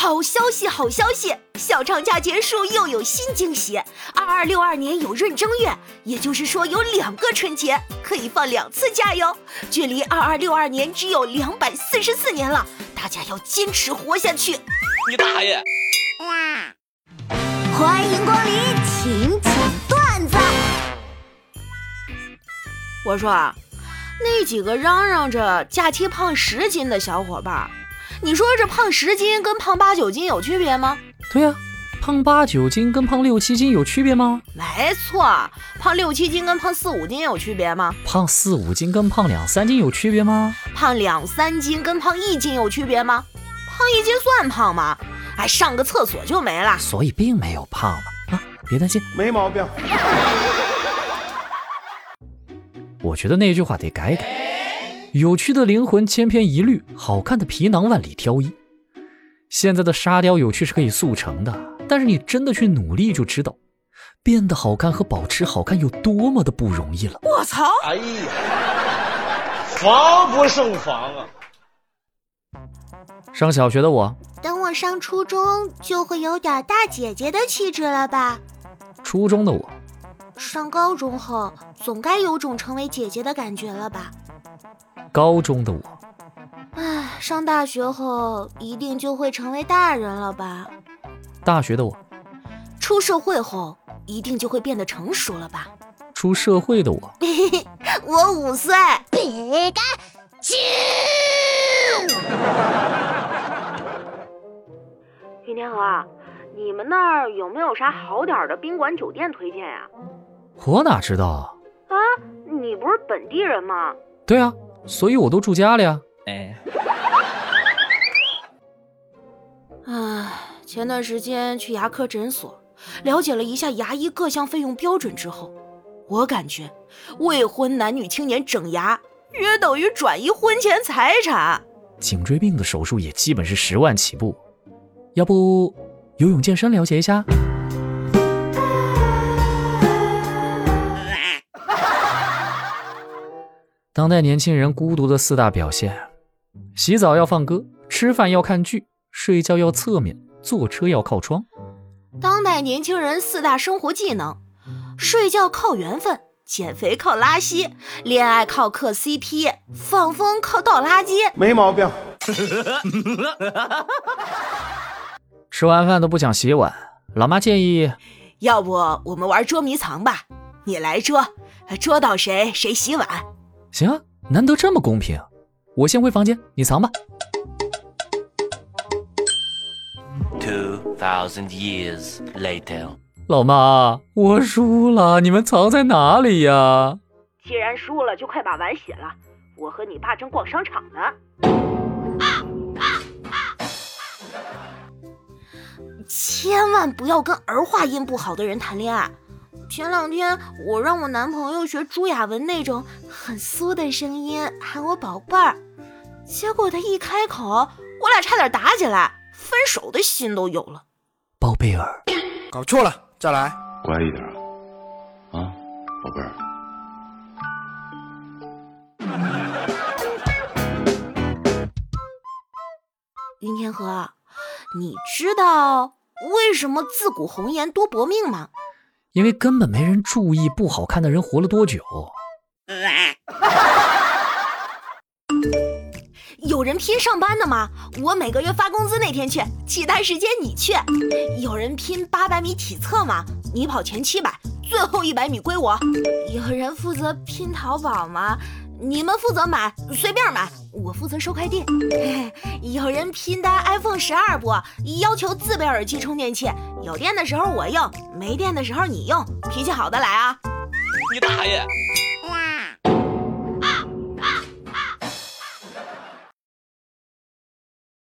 好消息，好消息！小长假结束又有新惊喜。二二六二年有闰正月，也就是说有两个春节可以放两次假哟。距离二二六二年只有两百四十四年了，大家要坚持活下去。你大爷！欢迎光临，请讲段子。我说啊，那几个嚷嚷着假期胖十斤的小伙伴。你说这胖十斤跟胖八九斤有区别吗？对呀，胖八九斤跟胖六七斤有区别吗？没错，胖六七斤跟胖四五斤有区别吗？胖四五斤跟胖两三斤有区别吗？胖两三斤跟胖一斤有区别吗？胖一斤算胖吗？哎，上个厕所就没了。所以并没有胖嘛啊，别担心，没毛病。我觉得那句话得改改。有趣的灵魂千篇一律，好看的皮囊万里挑一。现在的沙雕有趣是可以速成的，但是你真的去努力就知道，变得好看和保持好看有多么的不容易了。我操！哎呀，防不胜防啊！上小学的我，等我上初中就会有点大姐姐的气质了吧？初中的我，上高中后总该有种成为姐姐的感觉了吧？高中的我，唉，上大学后一定就会成为大人了吧？大学的我，出社会后一定就会变得成熟了吧？出社会的我，我五岁。别干净。云天河，你们那儿有没有啥好点的宾馆酒店推荐呀？我哪知道啊？你不是本地人吗？对啊。所以我都住家里啊。哎，唉，前段时间去牙科诊所了解了一下牙医各项费用标准之后，我感觉未婚男女青年整牙约等于转移婚前财产。颈椎病的手术也基本是十万起步，要不游泳健身了解一下？当代年轻人孤独的四大表现：洗澡要放歌，吃饭要看剧，睡觉要侧面，坐车要靠窗。当代年轻人四大生活技能：睡觉靠缘分，减肥靠拉稀，恋爱靠磕 CP，放风靠倒垃圾。没毛病。吃完饭都不想洗碗，老妈建议：要不我们玩捉迷藏吧？你来捉，捉到谁谁洗碗。行啊，难得这么公平，我先回房间，你藏吧。Two thousand years later，老妈，我输了，你们藏在哪里呀？既然输了，就快把碗洗了。我和你爸正逛商场呢。千万不要跟儿化音不好的人谈恋爱。前两天我让我男朋友学朱亚文那种很酥的声音喊我宝贝儿，结果他一开口，我俩差点打起来，分手的心都有了。宝贝儿，搞错了，再来，乖一点啊，啊，宝贝儿。云天河，你知道为什么自古红颜多薄命吗？因为根本没人注意不好看的人活了多久。有人拼上班的吗？我每个月发工资那天去，其他时间你去。有人拼八百米体测吗？你跑前七百，最后一百米归我。有人负责拼淘宝吗？你们负责买，随便买，我负责收快递。有人拼单 iPhone 十二不？要求自备耳机充电器，有电的时候我用，没电的时候你用。脾气好的来啊！你大爷！